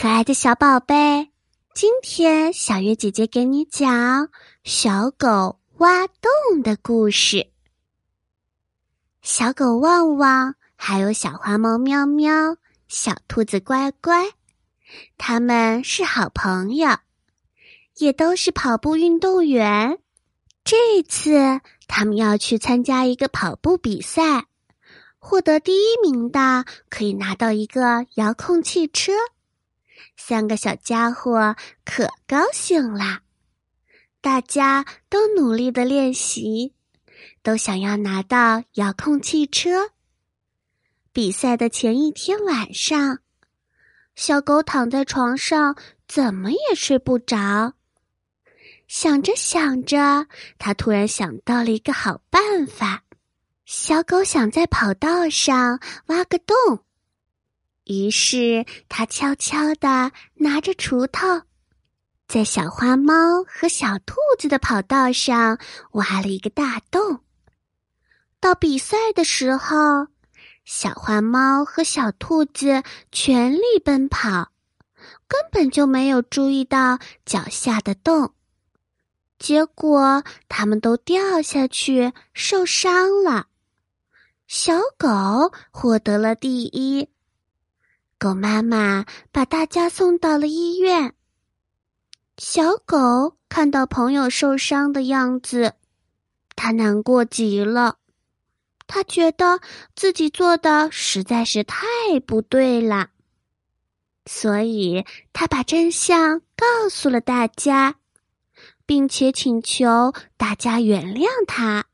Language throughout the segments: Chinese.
可爱的小宝贝，今天小月姐姐给你讲小狗挖洞的故事。小狗旺旺还有小花猫喵喵、小兔子乖乖，他们是好朋友，也都是跑步运动员。这次他们要去参加一个跑步比赛，获得第一名的可以拿到一个遥控汽车。三个小家伙可高兴啦！大家都努力的练习，都想要拿到遥控汽车。比赛的前一天晚上，小狗躺在床上，怎么也睡不着。想着想着，他突然想到了一个好办法。小狗想在跑道上挖个洞。于是，他悄悄地拿着锄头，在小花猫和小兔子的跑道上挖了一个大洞。到比赛的时候，小花猫和小兔子全力奔跑，根本就没有注意到脚下的洞，结果他们都掉下去受伤了。小狗获得了第一。狗妈妈把大家送到了医院。小狗看到朋友受伤的样子，它难过极了。它觉得自己做的实在是太不对了，所以它把真相告诉了大家，并且请求大家原谅它。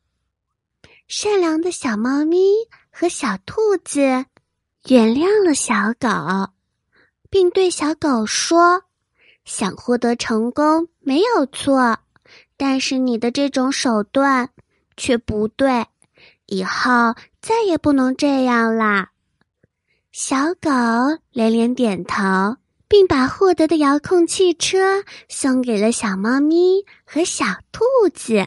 善良的小猫咪和小兔子。原谅了小狗，并对小狗说：“想获得成功没有错，但是你的这种手段却不对，以后再也不能这样啦。”小狗连连点头，并把获得的遥控汽车送给了小猫咪和小兔子。